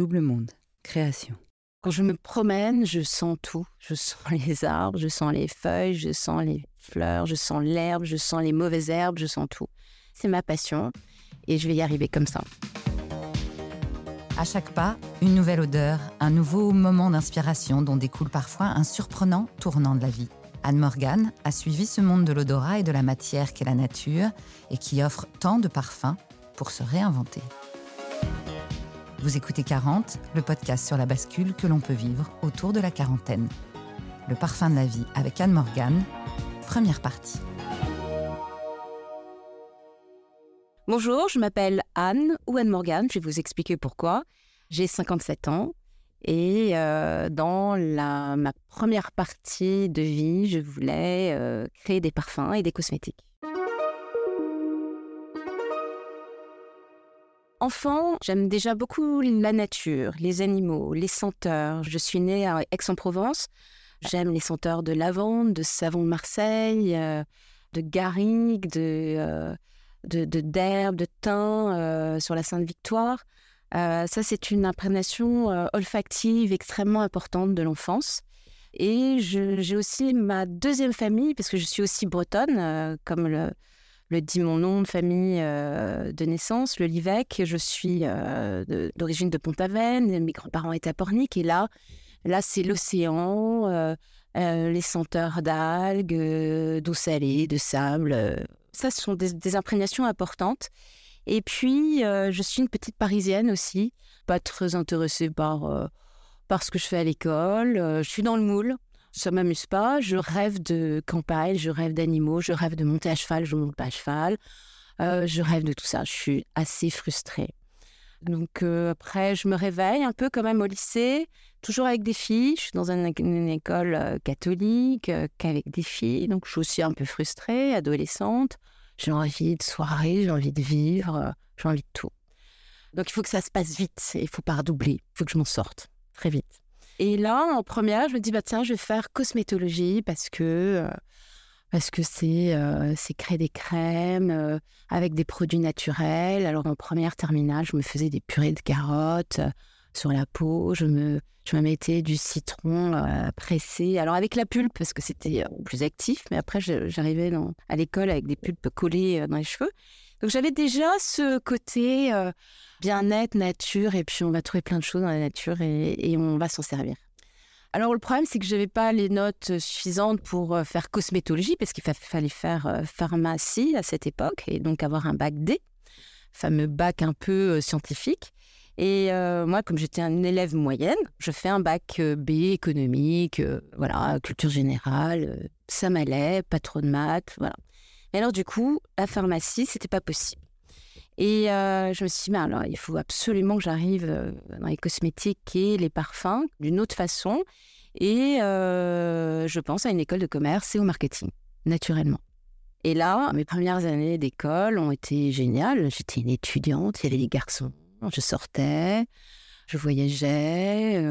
Double Monde, création. Quand je me promène, je sens tout. Je sens les arbres, je sens les feuilles, je sens les fleurs, je sens l'herbe, je sens les mauvaises herbes, je sens tout. C'est ma passion et je vais y arriver comme ça. À chaque pas, une nouvelle odeur, un nouveau moment d'inspiration dont découle parfois un surprenant tournant de la vie. Anne Morgan a suivi ce monde de l'odorat et de la matière qu'est la nature et qui offre tant de parfums pour se réinventer. Vous écoutez 40, le podcast sur la bascule que l'on peut vivre autour de la quarantaine. Le parfum de la vie avec Anne Morgan, première partie. Bonjour, je m'appelle Anne ou Anne Morgan, je vais vous expliquer pourquoi. J'ai 57 ans et euh, dans ma première partie de vie, je voulais euh, créer des parfums et des cosmétiques. Enfant, j'aime déjà beaucoup la nature, les animaux, les senteurs. Je suis née à Aix-en-Provence. J'aime les senteurs de lavande, de savon de Marseille, euh, de garrigue, de, de, d'herbe, de, thym euh, sur la Sainte-Victoire. Euh, ça, c'est une imprégnation olfactive extrêmement importante de l'enfance. Et j'ai aussi ma deuxième famille, parce que je suis aussi bretonne, comme le, le dit mon nom de famille euh, de naissance, le Livec. Je suis euh, d'origine de, Pont-Aven. Mes grands-parents étaient à Pornic. Et là, là c'est l'océan, euh, les senteurs d'algues, d'eau salée, de sable. Ça, ce sont des, imprégnations importantes. Et puis, je suis une petite parisienne aussi, pas très intéressée par, par ce que je fais à l'école. je suis dans le moule ça m'amuse pas. Je rêve de campagne, je rêve d'animaux, je rêve de monter à cheval, je monte pas à cheval. Euh, je rêve de tout ça. Je suis assez frustrée. Donc euh, après, je me réveille un peu quand même au lycée, toujours avec des filles. Je suis dans une, école euh, catholique qu'avec des filles, donc je suis aussi un peu frustrée, adolescente. J'ai envie de soirée, j'ai envie de vivre, j'ai envie de tout. Donc il faut que ça se passe vite, il faut pas redoubler, il faut que je m'en sorte très vite. Et là, en première, je me dis, bah tiens, je vais faire cosmétologie parce que euh, euh, c'est créer des crèmes euh, avec des produits naturels. Alors en première terminale, je me faisais des purées de carottes sur la peau. Je me je me mettais du citron pressé. Alors avec la pulpe parce que c'était plus actif. Mais après, j'arrivais à l'école avec des pulpes collées dans les cheveux. Donc j'avais déjà ce côté bien-être, nature, et puis on va trouver plein de choses dans la nature et, on va s'en servir. Alors le problème, c'est que je n'avais pas les notes suffisantes pour euh, faire cosmétologie, parce qu'il fallait faire euh, pharmacie à cette époque, et donc avoir un bac D, fameux bac un peu euh, scientifique. Et moi, comme j'étais une élève moyenne, je fais un bac B économique, voilà, culture générale, ça m'allait, pas trop de maths, voilà. Mais alors du coup, la pharmacie, c'était pas possible. Et euh, je me suis dit, mais alors, il faut absolument que j'arrive euh, dans les cosmétiques et les parfums d'une autre façon. Et euh, je pense à une école de commerce et au marketing, naturellement. Et là, mes premières années d'école ont été géniales. J'étais une étudiante, il y avait des garçons, je sortais, je voyageais.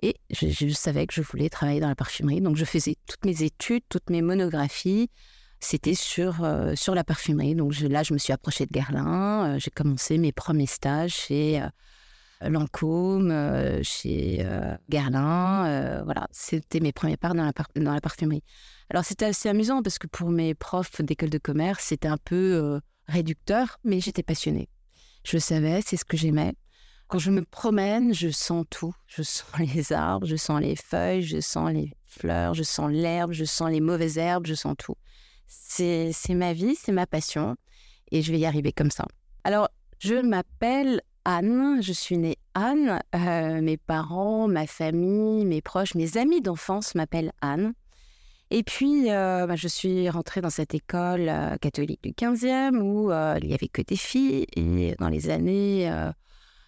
et je, savais que je voulais travailler dans la parfumerie. Donc, je faisais toutes mes études, toutes mes monographies c'était sur, euh, sur la parfumerie. Donc là, je me suis approchée de Guerlain. Euh, j'ai commencé mes premiers stages chez euh, Lancôme, chez Guerlain. voilà, c'était mes premiers pas dans la, dans la parfumerie. Alors c'était assez amusant parce que pour mes profs d'école de commerce, c'était un peu réducteur, mais j'étais passionnée. Je savais, c'est ce que j'aimais. Quand je me promène, je sens tout. Je sens les arbres, je sens les feuilles, je sens les fleurs, je sens l'herbe, je sens les mauvaises herbes, je sens tout. C'est ma vie, c'est ma passion et je vais y arriver comme ça. Alors, je m'appelle Anne, je suis née Anne. Euh, mes parents, ma famille, mes proches, mes amis d'enfance m'appellent Anne. Et puis, euh, bah, je suis rentrée dans cette école euh, catholique du 15e où il n'y avait que des filles. Et dans les années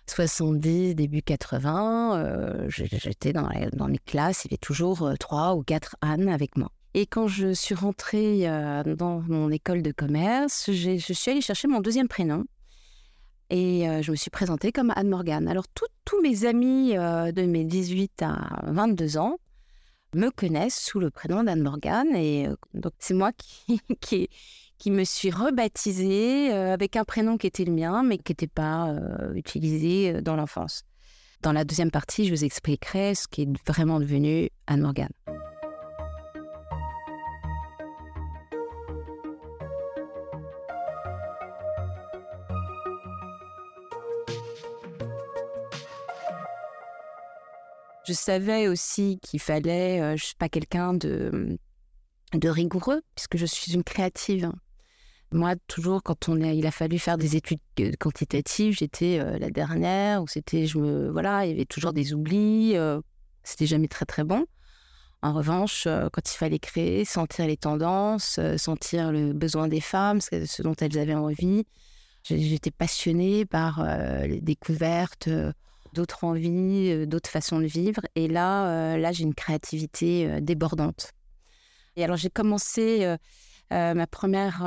70, début 80, j'étais dans, dans classes, il y avait toujours trois ou quatre Anne avec moi. Et quand je suis rentrée euh, dans mon école de commerce, je suis allée chercher mon deuxième prénom. Et euh, je me suis présentée comme Anne Morgan. Alors, tous mes amis euh, de mes 18 à 22 ans me connaissent sous le prénom d'Anne Morgan. Et donc, c'est moi qui, me suis rebaptisée avec un prénom qui était le mien, mais qui n'était pas utilisé dans l'enfance. Dans la deuxième partie, je vous expliquerai ce qui est vraiment devenu Anne Morgan. Je savais aussi qu'il fallait, euh, je suis pas quelqu'un de, rigoureux, puisque je suis une créative. Moi, toujours, quand on il a fallu faire des études quantitatives, j'étais euh, la dernière, ou c'était, je me, voilà, il y avait toujours des oublis, euh, c'était jamais très très bon. En revanche, quand il fallait créer, sentir les tendances, sentir le besoin des femmes, ce dont elles avaient envie, j'étais passionnée par les découvertes d'autres envies, euh, d'autres façons de vivre. Et là, euh, là j'ai une créativité euh, débordante. Et alors, j'ai commencé ma première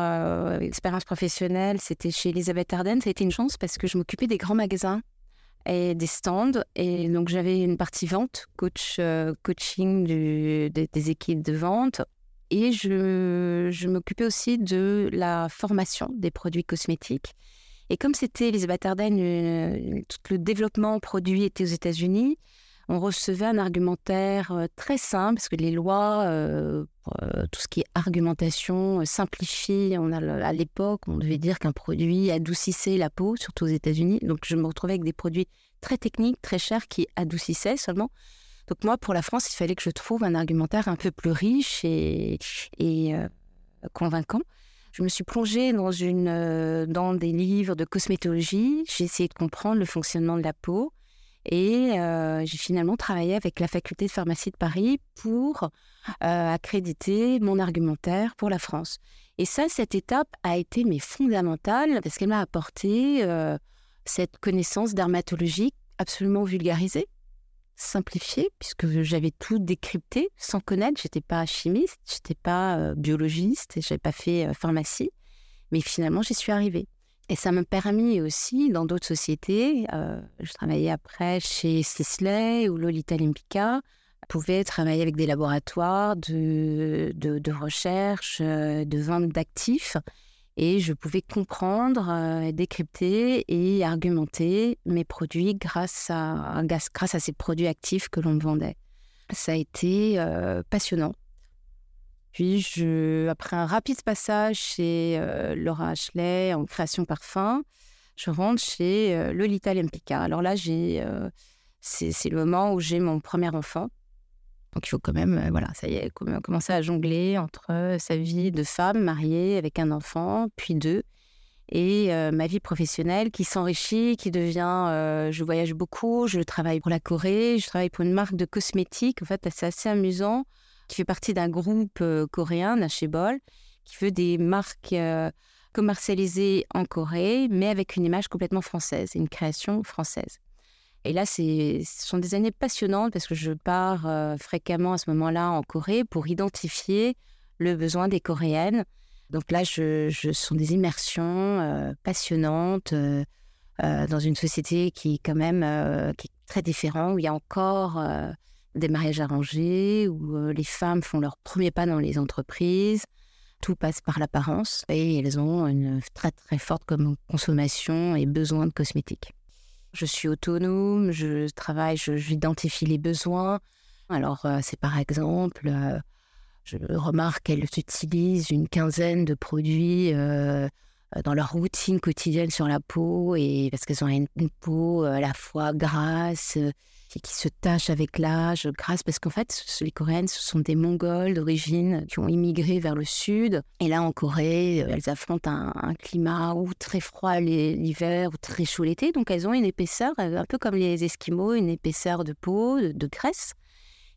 expérience professionnelle, c'était chez Elisabeth Arden. Ça a été une chance parce que je m'occupais des grands magasins et des stands. Et donc, j'avais une partie vente, coach, coaching des, équipes de vente. Et je, je m'occupais aussi de la formation des produits cosmétiques. Et comme c'était Elisabeth Arden, euh, tout le développement produit était aux États-Unis, on recevait un argumentaire euh, très simple, parce que les lois, euh, tout ce qui est argumentation, simplifie. On a, à l'époque, on devait dire qu'un produit adoucissait la peau, surtout aux États-Unis. Donc je me retrouvais avec des produits très techniques, très chers, qui adoucissaient seulement. Donc moi, pour la France, il fallait que je trouve un argumentaire un peu plus riche et, et convaincant. Je me suis plongée dans, une, euh, dans des livres de cosmétologie. J'ai essayé de comprendre le fonctionnement de la peau. Et euh, j'ai finalement travaillé avec la faculté de pharmacie de Paris pour euh, accréditer mon argumentaire pour la France. Et ça, cette étape a été mais fondamentale parce qu'elle m'a apporté cette connaissance dermatologique absolument vulgarisée simplifié puisque j'avais tout décrypté sans connaître. J'étais pas chimiste, j'étais pas euh, biologiste, j'avais pas fait euh, pharmacie, mais finalement j'y suis arrivée. Et ça m'a permis aussi dans d'autres sociétés. Euh, je travaillais après chez Sisley ou Lolita Olympica. Je pouvais travailler avec des laboratoires de, de, de recherche, de vente d'actifs et je pouvais comprendre, euh, décrypter et argumenter mes produits grâce à, grâce à ces produits actifs que l'on me vendait. Ça a été euh, passionnant. Puis, je, après un rapide passage chez euh, Laura Ashley en création parfum, je rentre chez Lolita Lempica. Alors là, j'ai, c'est le moment où j'ai mon premier enfant. Donc il faut quand même, euh, voilà, ça y est, commencer à jongler entre euh, sa vie de femme mariée avec un enfant, puis deux, et euh, ma vie professionnelle qui s'enrichit, qui devient, je voyage beaucoup, je travaille pour la Corée, je travaille pour une marque de cosmétiques, en fait c'est assez amusant, qui fait partie d'un groupe coréen, Nashebol, qui veut des marques commercialisées en Corée, mais avec une image complètement française, une création française. Et là, ce sont des années passionnantes parce que je pars euh, fréquemment à ce moment-là en Corée pour identifier le besoin des Coréennes. Donc là, je, je sont des immersions euh, passionnantes euh, dans une société qui est quand même est très différente, où il y a encore des mariages arrangés, où les femmes font leur premier pas dans les entreprises. Tout passe par l'apparence et elles ont une très très forte consommation et besoin de cosmétiques. Je suis autonome, je travaille, j'identifie les besoins. Alors, euh, c'est par exemple, euh, je remarque qu'elles utilisent une quinzaine de produits euh, dans leur routine quotidienne sur la peau, et parce qu'elles ont une, peau à la fois grasse, qui, se tâche avec l'âge, grâce parce qu'en fait, les Coréennes, ce sont des Mongols d'origine qui ont immigré vers le sud. Et là, en Corée, elles affrontent un, climat ou très froid l'hiver ou très chaud l'été. Donc, elles ont une épaisseur, euh, un peu comme les Esquimaux, une épaisseur de peau, de, graisse,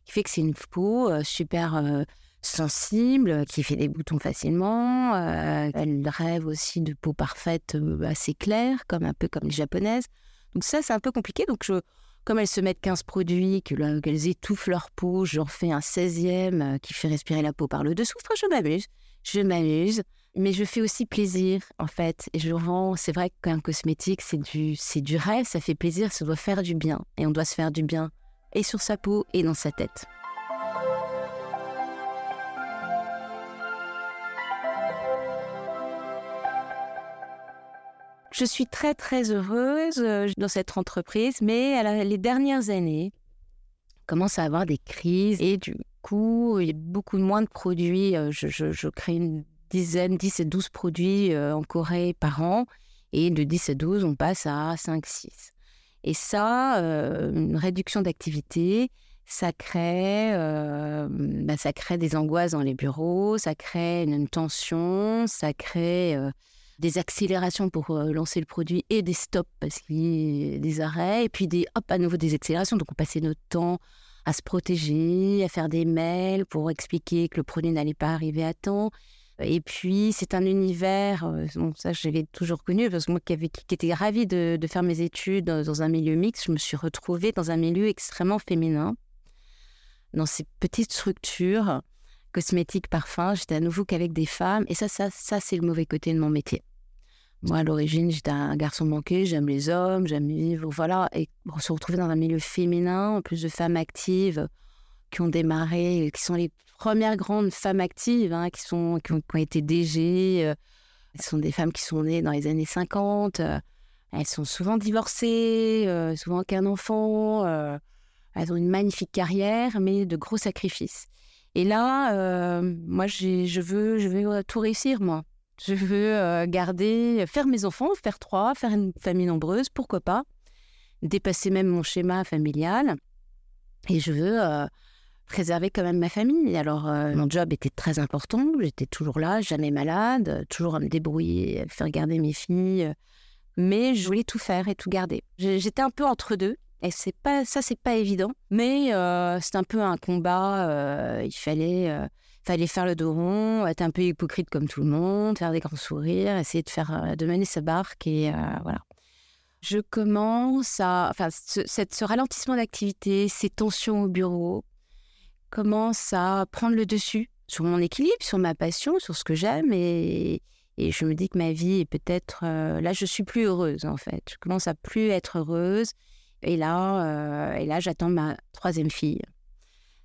qui fait que c'est une peau euh, super euh, sensible, qui fait des boutons facilement. elles rêvent aussi de peau parfaite, assez claire, comme un peu comme les japonaises. Donc ça, c'est un peu compliqué. Donc je, comme elles se mettent 15 produits, qu'elles étouffent leur peau, j'en fais un 16e euh, qui fait respirer la peau par le dessous. Enfin, je m'amuse. Je m'amuse. Mais je fais aussi plaisir, en fait. Et je rends, c'est vrai qu'un cosmétique, c'est du, c'est du rêve, ça fait plaisir, ça doit faire du bien. Et on doit se faire du bien, et sur sa peau, et dans sa tête. Je suis très très heureuse euh, dans cette entreprise, mais les dernières années, commence à avoir des crises et du coup, il y a beaucoup moins de produits. Euh, je, crée une dizaine, 10 et 12 produits euh, en Corée par an et de 10 et 12, on passe à 5, 6. Et ça, une réduction d'activité, ça crée, bah, ça crée des angoisses dans les bureaux, ça crée une tension, ça crée des accélérations pour lancer le produit et des stops parce qu'il y a des arrêts, et puis des, hop, à nouveau des accélérations. Donc on passait notre temps à se protéger, à faire des mails pour expliquer que le produit n'allait pas arriver à temps. Et puis, c'est un univers, bon, ça je l'ai toujours connu, parce que moi qui, avait, qui était ravie de, faire mes études dans un milieu mixte, je me suis retrouvée dans un milieu extrêmement féminin, dans ces petites structures cosmétiques, parfums, j'étais à nouveau qu'avec des femmes. Et ça, ça, ça c'est le mauvais côté de mon métier. Moi, à l'origine, j'étais un garçon manqué, j'aime les hommes, j'aime vivre, voilà. Et se retrouver dans un milieu féminin, en plus de femmes actives qui ont démarré, qui sont les premières grandes femmes actives, hein, qui, sont, qui ont, été DG. Euh, elles sont des femmes qui sont nées dans les années 50. Euh, elles sont souvent divorcées, euh, souvent qu'un enfant. elles ont une magnifique carrière, mais de gros sacrifices. Et là, euh, moi, je veux, je veux tout réussir, moi. Je veux euh, garder, faire mes enfants, faire trois, faire une famille nombreuse, pourquoi pas. Dépasser même mon schéma familial. Et je veux euh, préserver quand même ma famille. Alors, mon job était très important. J'étais toujours là, jamais malade, toujours à me débrouiller, à faire garder mes filles. Mais je voulais tout faire et tout garder. J'étais un peu entre deux. Et c'est pas ça, c'est pas évident, mais euh, c'est un peu un combat. Euh, il fallait, euh, fallait faire le dos rond, être un peu hypocrite comme tout le monde, faire des grands sourires, essayer de faire, de mener sa barque et voilà. Je commence à, enfin, ce, ce ralentissement d'activité, ces tensions au bureau, commencent à prendre le dessus sur mon équilibre, sur ma passion, sur ce que j'aime et, et je me dis que ma vie est peut-être là, je suis plus heureuse en fait. Je commence à plus être heureuse et là, euh, et là j'attends ma troisième fille.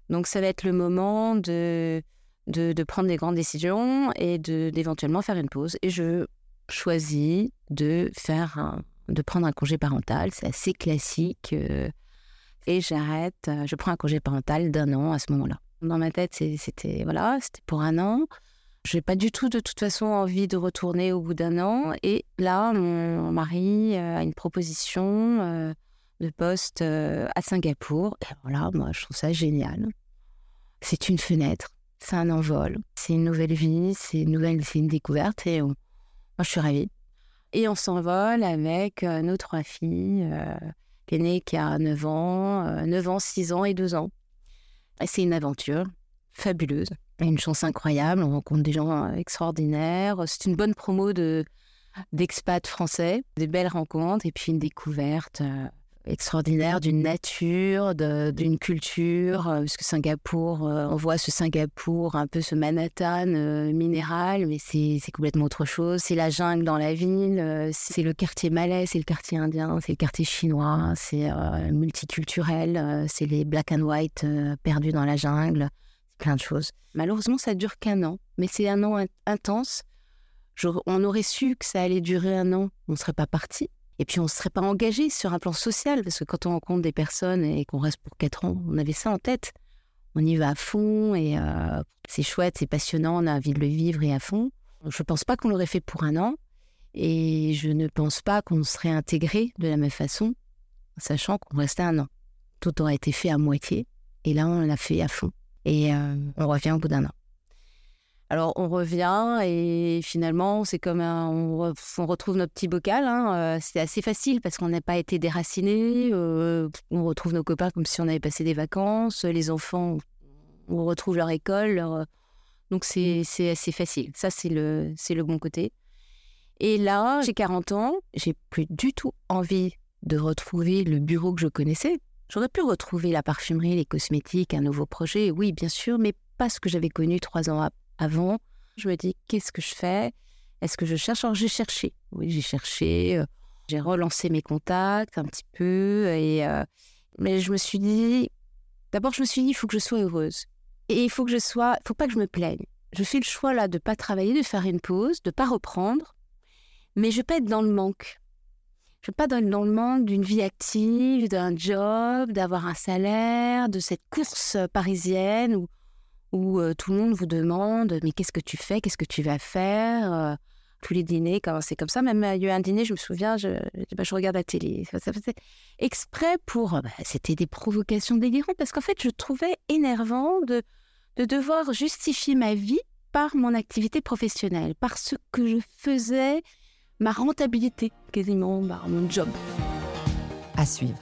Donc ça va être le moment de, de, prendre des grandes décisions et d'éventuellement faire une pause. Et je choisis de, faire de prendre un congé parental. C'est assez classique. Euh, et j'arrête, euh, je prends un congé parental d'un an à ce moment-là. Dans ma tête, c'était voilà, c'était pour un an. Je n'ai pas du tout, de toute façon, envie de retourner au bout d'un an. Et là, mon mari a une proposition de poste euh, à Singapour. Et voilà, moi, je trouve ça génial. C'est une fenêtre, c'est un envol, c'est une nouvelle vie, c'est une nouvelle, c'est une découverte. Et moi, je suis ravie. Et on s'envole avec euh, nos trois filles, euh, l'aînée qui a 9 ans, 9 ans, 6 ans et 2 ans. Et c'est une aventure fabuleuse. Une chance incroyable, on rencontre des gens extraordinaires. C'est une bonne promo de d'expats français, des belles rencontres et puis une découverte extraordinaire d'une nature, d'une culture, euh, parce que Singapour, euh, on voit ce Singapour, un peu ce Manhattan euh, minéral, mais c'est complètement autre chose. C'est la jungle dans la ville, c'est le quartier malais, c'est le quartier indien, c'est le quartier chinois, c'est multiculturel, c'est les black and white perdus dans la jungle, plein de choses. Malheureusement, ça dure qu'un an, mais c'est un an intense. on aurait su que ça allait durer un an, on ne serait pas parti. Et puis, on ne serait pas engagé sur un plan social, parce que quand on rencontre des personnes et qu'on reste pour quatre ans, on avait ça en tête. On y va à fond et euh, c'est chouette, c'est passionnant, on a envie de le vivre et à fond. Je ne pense pas qu'on l'aurait fait pour un an et je ne pense pas qu'on serait intégré de la même façon, sachant qu'on restait un an. Tout aurait été fait à moitié et là, on l'a fait à fond. Et euh, on revient au bout d'un an. Alors on revient et finalement c'est comme on, retrouve notre petit bocal. Hein, euh, c'est assez facile parce qu'on n'a pas été déraciné. Euh, on retrouve nos copains comme si on avait passé des vacances. Les enfants, on retrouve leur école. Donc mmh. c'est assez facile. Ça c'est le c'est le bon côté. Et là j'ai 40 ans, j'ai plus du tout envie de retrouver le bureau que je connaissais. J'aurais pu retrouver la parfumerie, les cosmétiques, un nouveau projet, oui bien sûr, mais pas ce que j'avais connu trois ans avant. Je me dis, qu'est-ce que je fais? Est-ce que je cherche? Alors, j'ai cherché. Oui, j'ai cherché. Euh, j'ai relancé mes contacts un petit peu. Et, euh, mais je me suis dit, d'abord, je me suis dit, il faut que je sois heureuse. Et il faut que je sois, faut pas que je me plaigne. Je fais le choix là de pas travailler, de faire une pause, de pas reprendre, Mais je veux pas être dans le manque. Je veux pas être dans le manque d'une vie active, d'un job, d'avoir un salaire, de cette course parisienne où, où euh, tout le monde vous demande mais qu'est-ce que tu fais, qu'est-ce que tu vas faire euh, tous les dîners, quand c'est comme ça. Même il y a eu un dîner, je me souviens, je, bah, je regarde la télé. Ça, exprès pour. Bah, c'était des provocations délirantes parce qu'en fait, je trouvais énervant de, de devoir justifier ma vie par mon activité professionnelle, par ce que je faisais, ma rentabilité, quasiment, mon job. À suivre.